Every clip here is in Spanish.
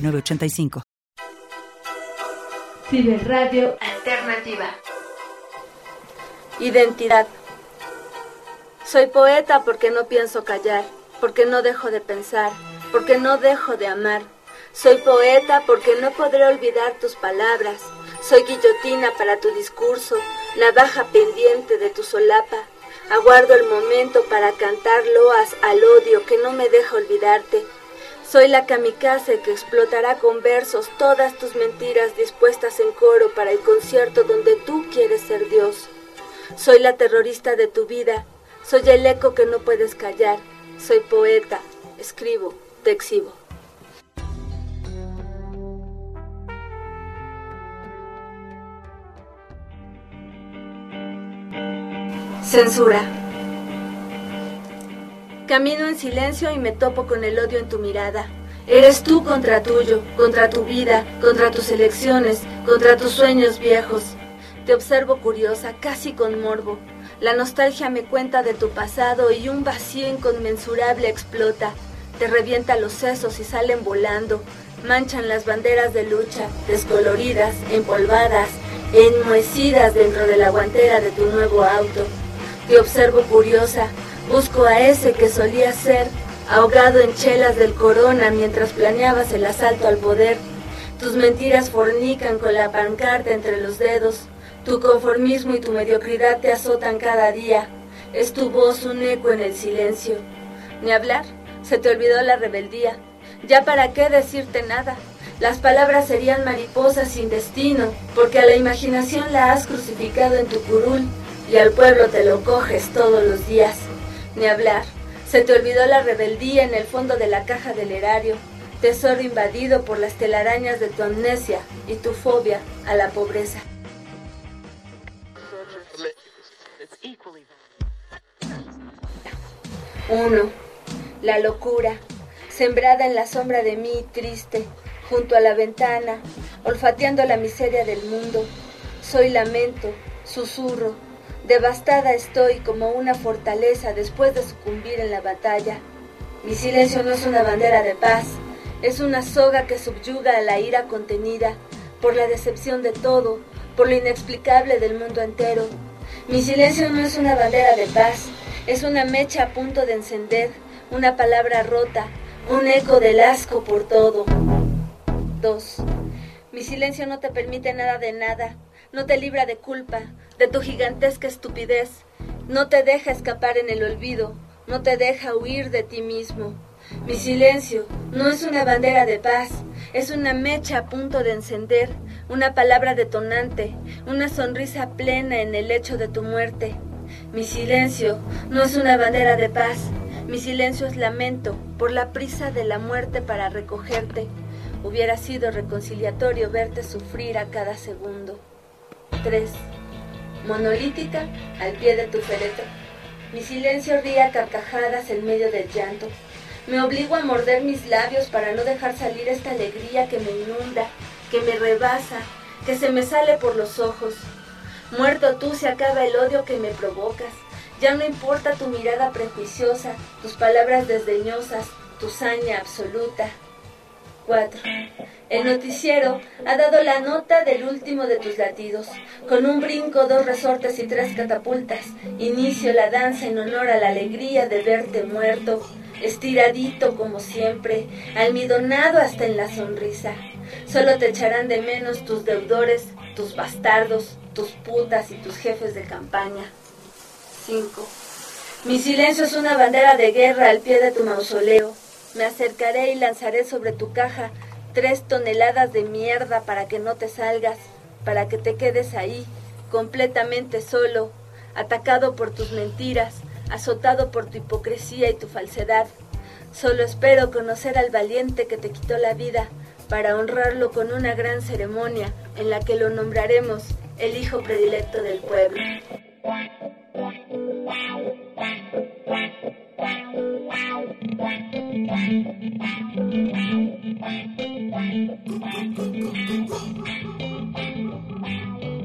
985. Ciberradio Alternativa. Identidad. Soy poeta porque no pienso callar, porque no dejo de pensar, porque no dejo de amar. Soy poeta porque no podré olvidar tus palabras. Soy guillotina para tu discurso, navaja pendiente de tu solapa. Aguardo el momento para cantar loas al odio que no me deja olvidarte soy la kamikaze que explotará con versos todas tus mentiras dispuestas en coro para el concierto donde tú quieres ser Dios. Soy la terrorista de tu vida, soy el eco que no puedes callar, soy poeta, escribo, te exhibo. Censura. Camino en silencio y me topo con el odio en tu mirada. Eres tú contra tuyo, contra tu vida, contra tus elecciones, contra tus sueños viejos. Te observo curiosa, casi con morbo. La nostalgia me cuenta de tu pasado y un vacío inconmensurable explota. Te revienta los sesos y salen volando. Manchan las banderas de lucha, descoloridas, empolvadas, enmohecidas dentro de la guantera de tu nuevo auto. Te observo curiosa, Busco a ese que solía ser ahogado en chelas del corona mientras planeabas el asalto al poder. Tus mentiras fornican con la pancarta entre los dedos. Tu conformismo y tu mediocridad te azotan cada día. Es tu voz un eco en el silencio. Ni hablar, se te olvidó la rebeldía. Ya para qué decirte nada. Las palabras serían mariposas sin destino, porque a la imaginación la has crucificado en tu curul y al pueblo te lo coges todos los días ni hablar. Se te olvidó la rebeldía en el fondo de la caja del erario, tesoro invadido por las telarañas de tu amnesia y tu fobia a la pobreza. 1. La locura, sembrada en la sombra de mí triste, junto a la ventana, olfateando la miseria del mundo. Soy lamento, susurro, Devastada estoy como una fortaleza después de sucumbir en la batalla. Mi silencio no es una bandera de paz, es una soga que subyuga a la ira contenida por la decepción de todo, por lo inexplicable del mundo entero. Mi silencio no es una bandera de paz, es una mecha a punto de encender, una palabra rota, un eco del asco por todo. 2. Mi silencio no te permite nada de nada, no te libra de culpa, de tu gigantesca estupidez, no te deja escapar en el olvido, no te deja huir de ti mismo. Mi silencio no es una bandera de paz, es una mecha a punto de encender, una palabra detonante, una sonrisa plena en el lecho de tu muerte. Mi silencio no es una bandera de paz, mi silencio es lamento por la prisa de la muerte para recogerte. Hubiera sido reconciliatorio verte sufrir a cada segundo. 3. Monolítica al pie de tu féretro. Mi silencio ría carcajadas en medio del llanto. Me obligo a morder mis labios para no dejar salir esta alegría que me inunda, que me rebasa, que se me sale por los ojos. Muerto tú se acaba el odio que me provocas. Ya no importa tu mirada prejuiciosa, tus palabras desdeñosas, tu saña absoluta. 4. El noticiero ha dado la nota del último de tus latidos. Con un brinco, dos resortes y tres catapultas. Inicio la danza en honor a la alegría de verte muerto, estiradito como siempre, almidonado hasta en la sonrisa. Solo te echarán de menos tus deudores, tus bastardos, tus putas y tus jefes de campaña. 5. Mi silencio es una bandera de guerra al pie de tu mausoleo. Me acercaré y lanzaré sobre tu caja tres toneladas de mierda para que no te salgas, para que te quedes ahí, completamente solo, atacado por tus mentiras, azotado por tu hipocresía y tu falsedad. Solo espero conocer al valiente que te quitó la vida para honrarlo con una gran ceremonia en la que lo nombraremos el hijo predilecto del pueblo. Thank you.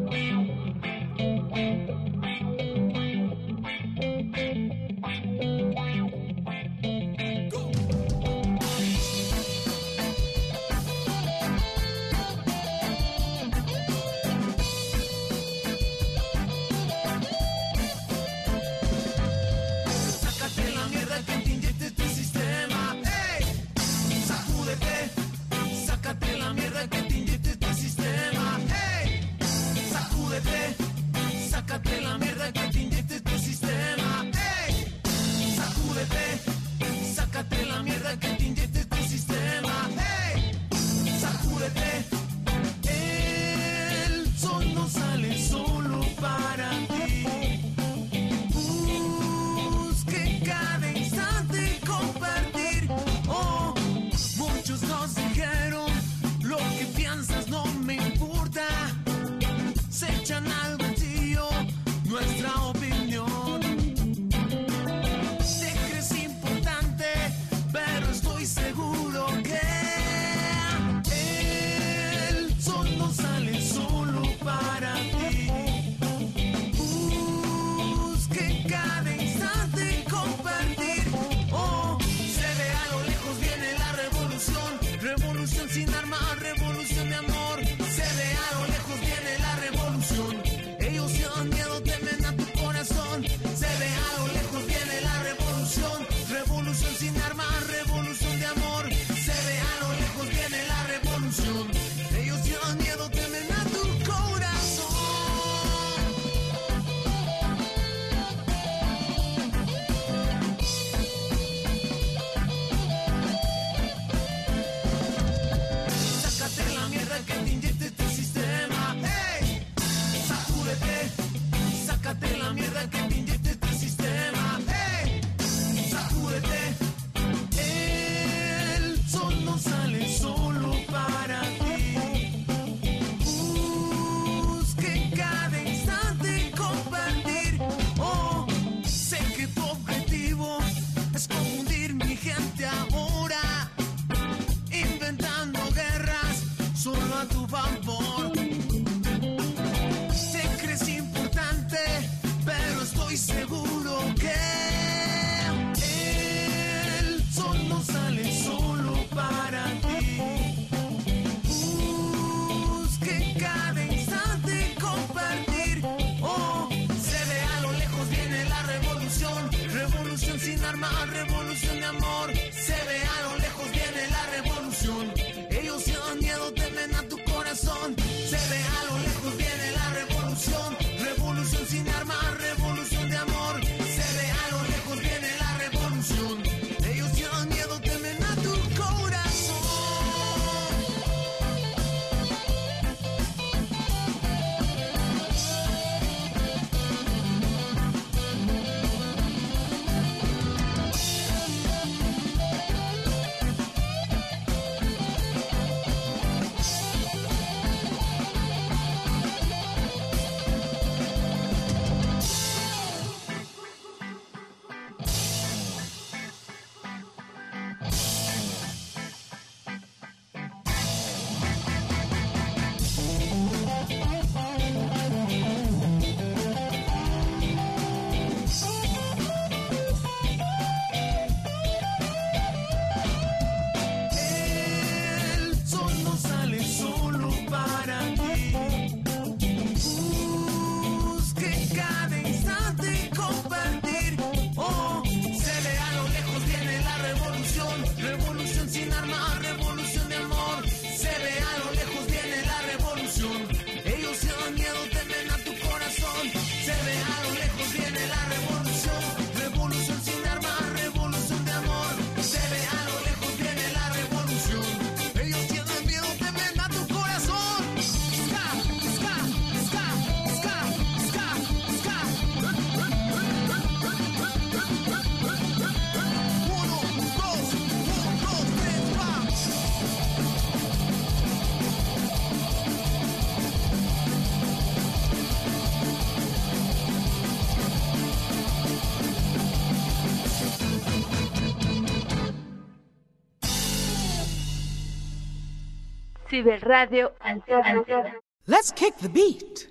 Ciberradio Alternativa. Let's kick the beat.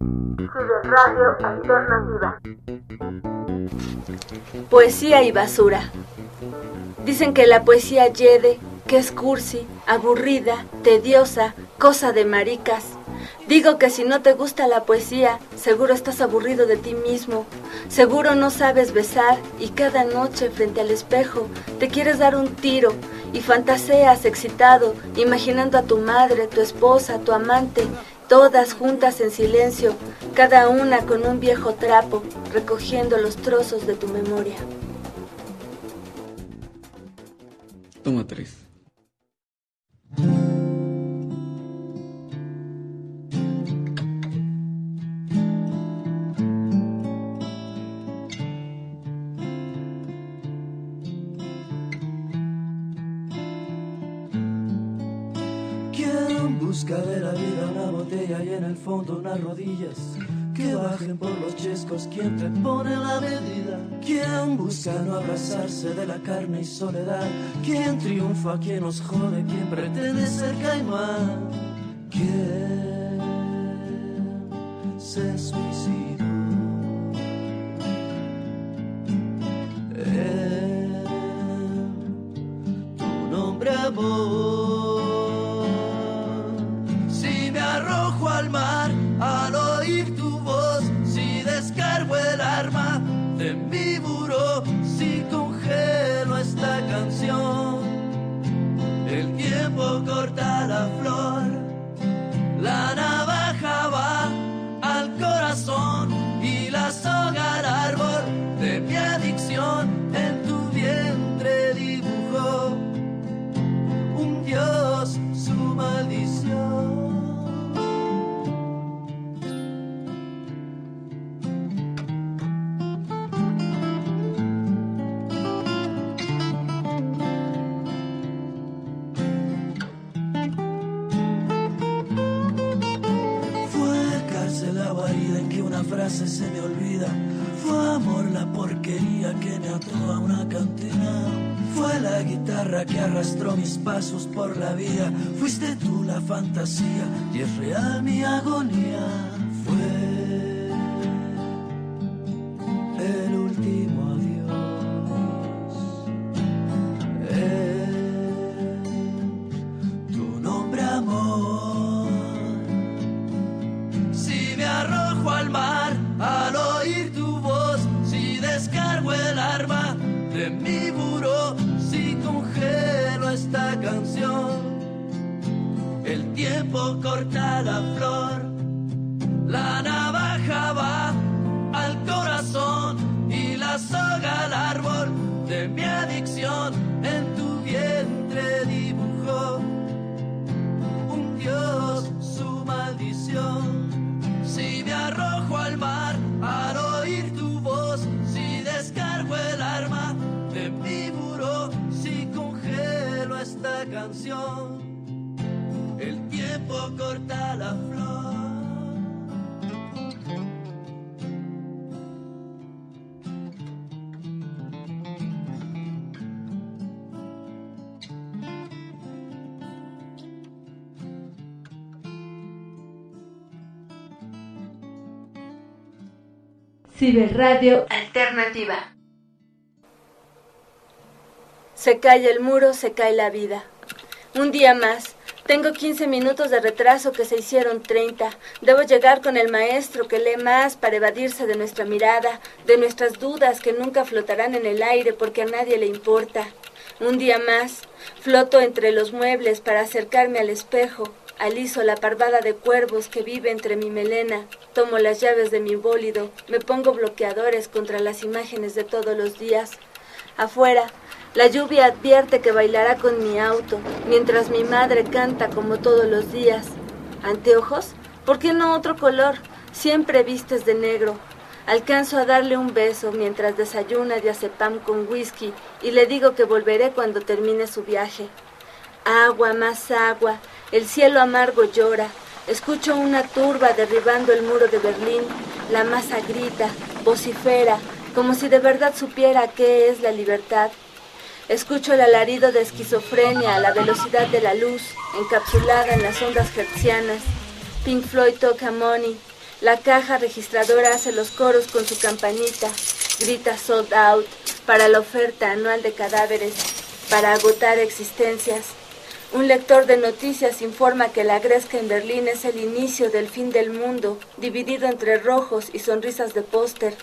Ciberradio Alternativa. Poesía y basura. Dicen que la poesía yede, que es cursi, aburrida, tediosa, cosa de maricas. Digo que si no te gusta la poesía, seguro estás aburrido de ti mismo. Seguro no sabes besar y cada noche frente al espejo te quieres dar un tiro y fantaseas excitado, imaginando a tu madre, tu esposa, tu amante, todas juntas en silencio, cada una con un viejo trapo, recogiendo los trozos de tu memoria. Toma tres. Una botella y en el fondo unas rodillas? Que bajen por los chescos, ¿quién te pone la medida? ¿Quién busca no abrazarse de la carne y soledad? ¿Quién triunfa, quién nos jode, quién pretende ser caimán? ¿Quién se nombre amor. Frase se me olvida. Fue amor la porquería que me ató a una cantina. Fue la guitarra que arrastró mis pasos por la vida. Fuiste tú la fantasía y es real mi agonía. Fue corta la flor, Ciberradio Alternativa. Se cae el muro, se cae la vida. Un día más. Tengo 15 minutos de retraso que se hicieron 30. Debo llegar con el maestro que lee más para evadirse de nuestra mirada, de nuestras dudas que nunca flotarán en el aire porque a nadie le importa. Un día más. Floto entre los muebles para acercarme al espejo. Aliso la parvada de cuervos que vive entre mi melena. Tomo las llaves de mi bólido. Me pongo bloqueadores contra las imágenes de todos los días. Afuera, la lluvia advierte que bailará con mi auto, mientras mi madre canta como todos los días. ¿Anteojos? ¿Por qué no otro color? Siempre vistes de negro. Alcanzo a darle un beso mientras desayuna diazepam con whisky y le digo que volveré cuando termine su viaje. Agua, más agua, el cielo amargo llora. Escucho una turba derribando el muro de Berlín. La masa grita, vocifera, como si de verdad supiera qué es la libertad. Escucho el alarido de esquizofrenia a la velocidad de la luz, encapsulada en las ondas hertzianas. Pink Floyd toca Money. La caja registradora hace los coros con su campanita. Grita sold out para la oferta anual de cadáveres, para agotar existencias. Un lector de noticias informa que la gresca en Berlín es el inicio del fin del mundo, dividido entre rojos y sonrisas de póster.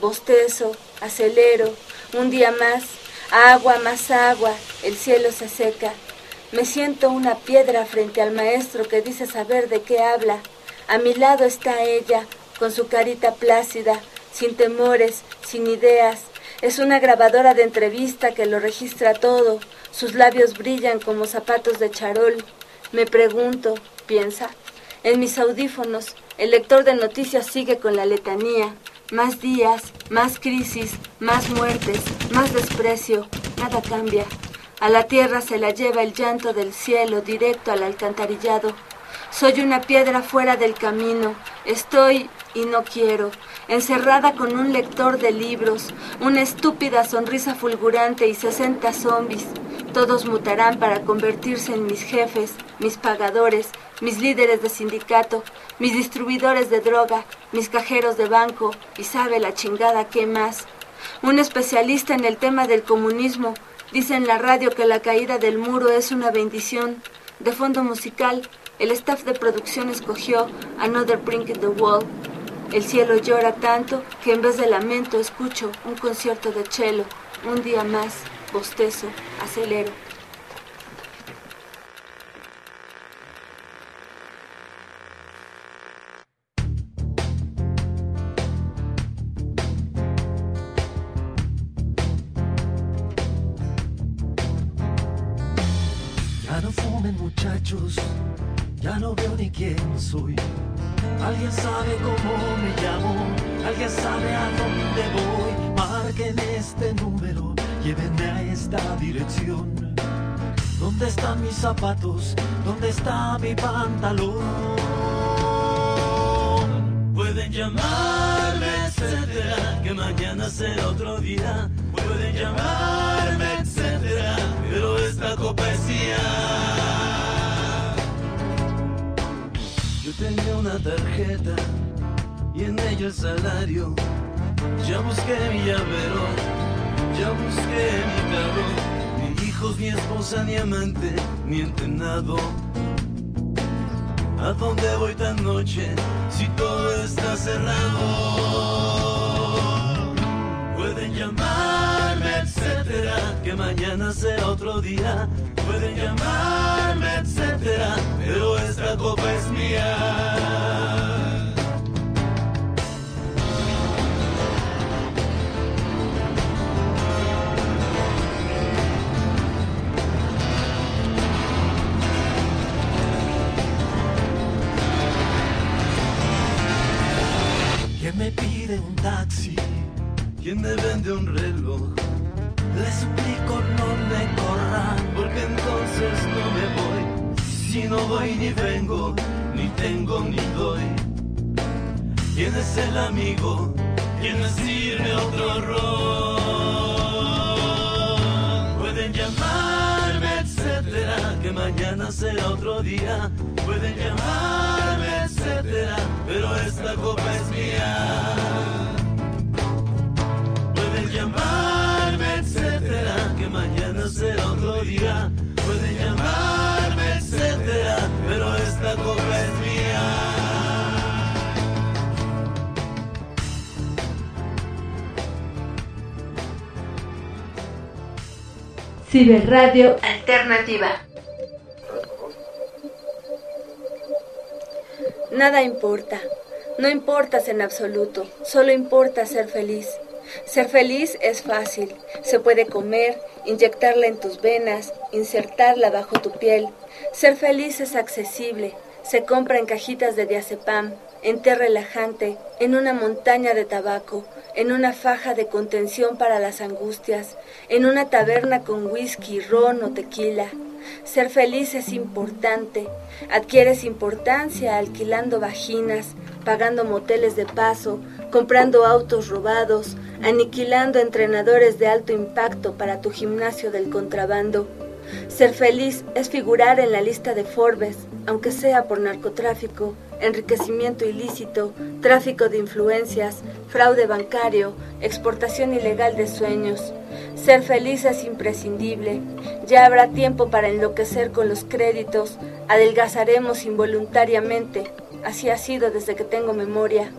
Bostezo, acelero, un día más, Agua más agua, el cielo se seca. Me siento una piedra frente al maestro que dice saber de qué habla. A mi lado está ella, con su carita plácida, sin temores, sin ideas. Es una grabadora de entrevista que lo registra todo. Sus labios brillan como zapatos de charol. Me pregunto, piensa. En mis audífonos, el lector de noticias sigue con la letanía. Más días, más crisis, más muertes, más desprecio, nada cambia. A la tierra se la lleva el llanto del cielo directo al alcantarillado. Soy una piedra fuera del camino, estoy y no quiero, encerrada con un lector de libros, una estúpida sonrisa fulgurante y sesenta zombis. Todos mutarán para convertirse en mis jefes, mis pagadores, mis líderes de sindicato, mis distribuidores de droga, mis cajeros de banco y sabe la chingada qué más. Un especialista en el tema del comunismo dice en la radio que la caída del muro es una bendición. De fondo musical, el staff de producción escogió Another Brink in the Wall. El cielo llora tanto que en vez de lamento escucho un concierto de cello. Un día más, bostezo, acelero. ya no veo ni quién soy. Alguien sabe cómo me llamo, alguien sabe a dónde voy. Marquen este número, llévenme a esta dirección. ¿Dónde están mis zapatos? ¿Dónde está mi pantalón? Pueden llamarme, etcétera, que mañana será otro día. Pueden llamarme, etcétera, pero esta copa. Tenía una tarjeta y en ella el salario. Ya busqué mi llavero, ya busqué mi carro, ni hijos, ni esposa, ni amante, ni entrenado. ¿A dónde voy tan noche si todo está cerrado? Pueden llamarme, etcétera, que mañana será otro día Pueden llamarme, etcétera, pero esta copa es mía. ¿Quién me pide un taxi? ¿Quién me vende un reloj? Le suplico no me corran, porque entonces no me voy. Si no voy ni vengo, ni tengo ni doy. ¿Quién es el amigo? ¿Quién sirve otro rol? Pueden llamarme, etcétera, que mañana será otro día. Pueden llamarme, etcétera, pero esta copa es mía. Llamarme etcétera, que mañana será otro día. Pueden llamarme, etcétera, pero esta copa es mía. Ciberradio Alternativa. Nada importa, no importas en absoluto, solo importa ser feliz. Ser feliz es fácil. Se puede comer, inyectarla en tus venas, insertarla bajo tu piel. Ser feliz es accesible. Se compra en cajitas de diazepam, en té relajante, en una montaña de tabaco, en una faja de contención para las angustias, en una taberna con whisky, ron o tequila. Ser feliz es importante. Adquieres importancia alquilando vaginas, pagando moteles de paso, comprando autos robados, aniquilando entrenadores de alto impacto para tu gimnasio del contrabando. Ser feliz es figurar en la lista de Forbes, aunque sea por narcotráfico, enriquecimiento ilícito, tráfico de influencias, fraude bancario, exportación ilegal de sueños. Ser feliz es imprescindible. Ya habrá tiempo para enloquecer con los créditos. Adelgazaremos involuntariamente. Así ha sido desde que tengo memoria.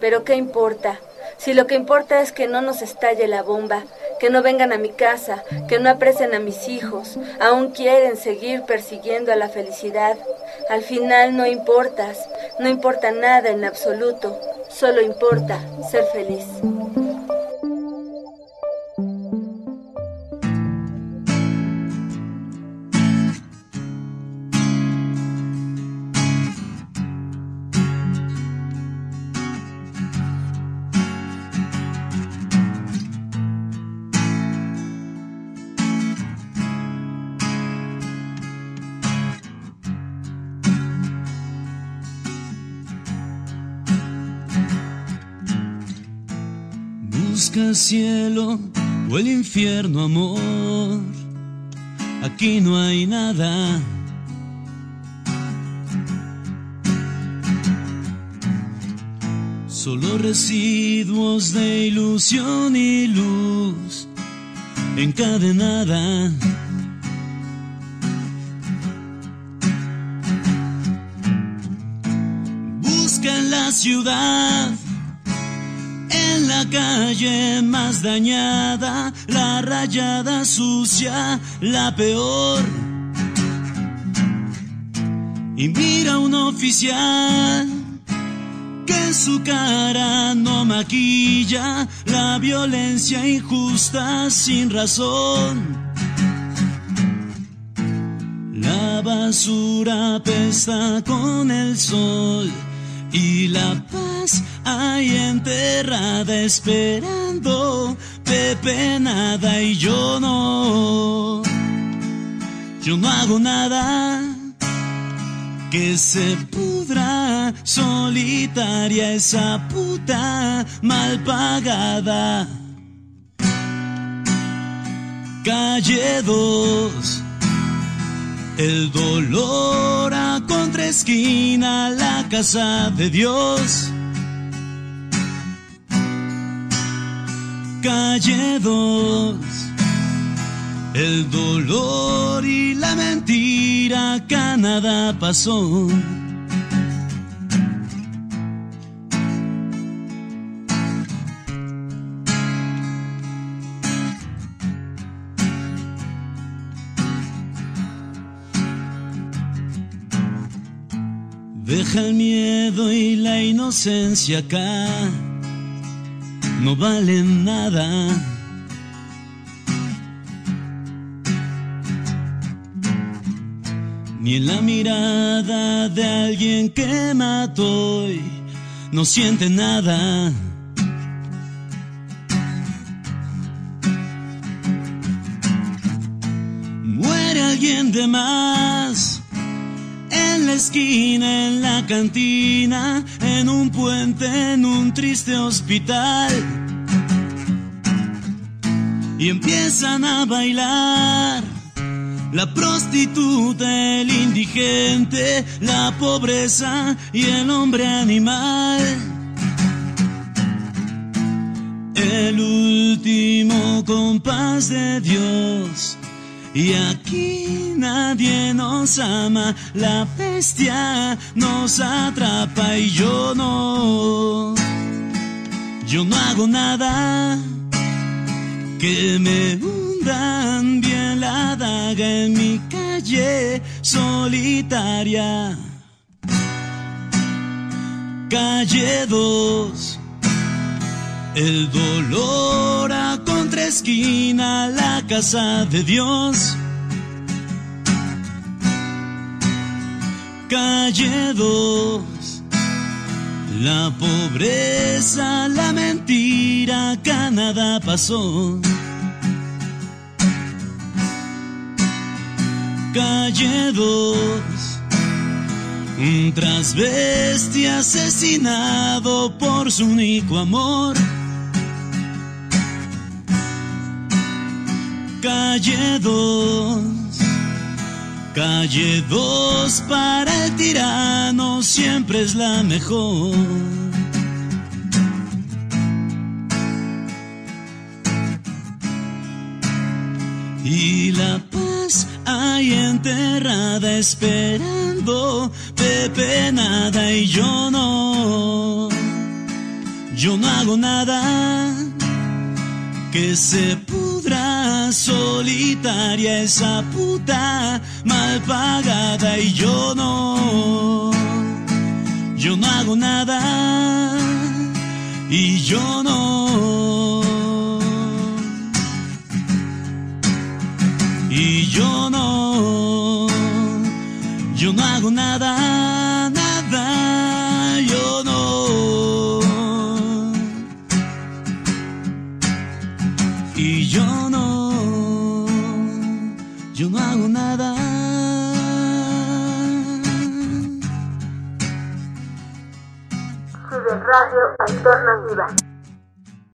Pero ¿qué importa? Si lo que importa es que no nos estalle la bomba, que no vengan a mi casa, que no apresen a mis hijos, aún quieren seguir persiguiendo a la felicidad. Al final no importas, no importa nada en absoluto, solo importa ser feliz. El cielo o el infierno, amor. Aquí no hay nada. Solo residuos de ilusión y luz encadenada. Busca en la ciudad la calle más dañada, la rayada sucia, la peor. Y mira un oficial que su cara no maquilla la violencia injusta sin razón. La basura pesta con el sol y la paz hay enterrada esperando Pepe nada y yo no. Yo no hago nada que se pudra solitaria esa puta mal pagada. Calle 2 el dolor a esquina la casa de Dios. Calle 2. El dolor y la mentira, Canadá pasó. Deja el miedo y la inocencia acá, no valen nada. Ni en la mirada de alguien que mató y no siente nada. Esquina, en la cantina, en un puente, en un triste hospital. Y empiezan a bailar la prostituta, el indigente, la pobreza y el hombre animal. El último compás de Dios y aquí nadie nos ama, la bestia nos atrapa y yo no, yo no hago nada que me hundan bien la daga en mi calle solitaria. Calle 2 el dolor contraesquina, la casa de Dios. Calle 2. La pobreza, la mentira, Canadá pasó. Calle 2. Un transvesti asesinado por su único amor. Calle 2. Calle 2 para el tirano siempre es la mejor. Y la paz hay enterrada esperando Pepe nada y yo no. Yo no hago nada que se pudra solitaria esa puta mal pagada y yo no. Yo no hago nada y yo no. Y yo no, Radio Alternativa.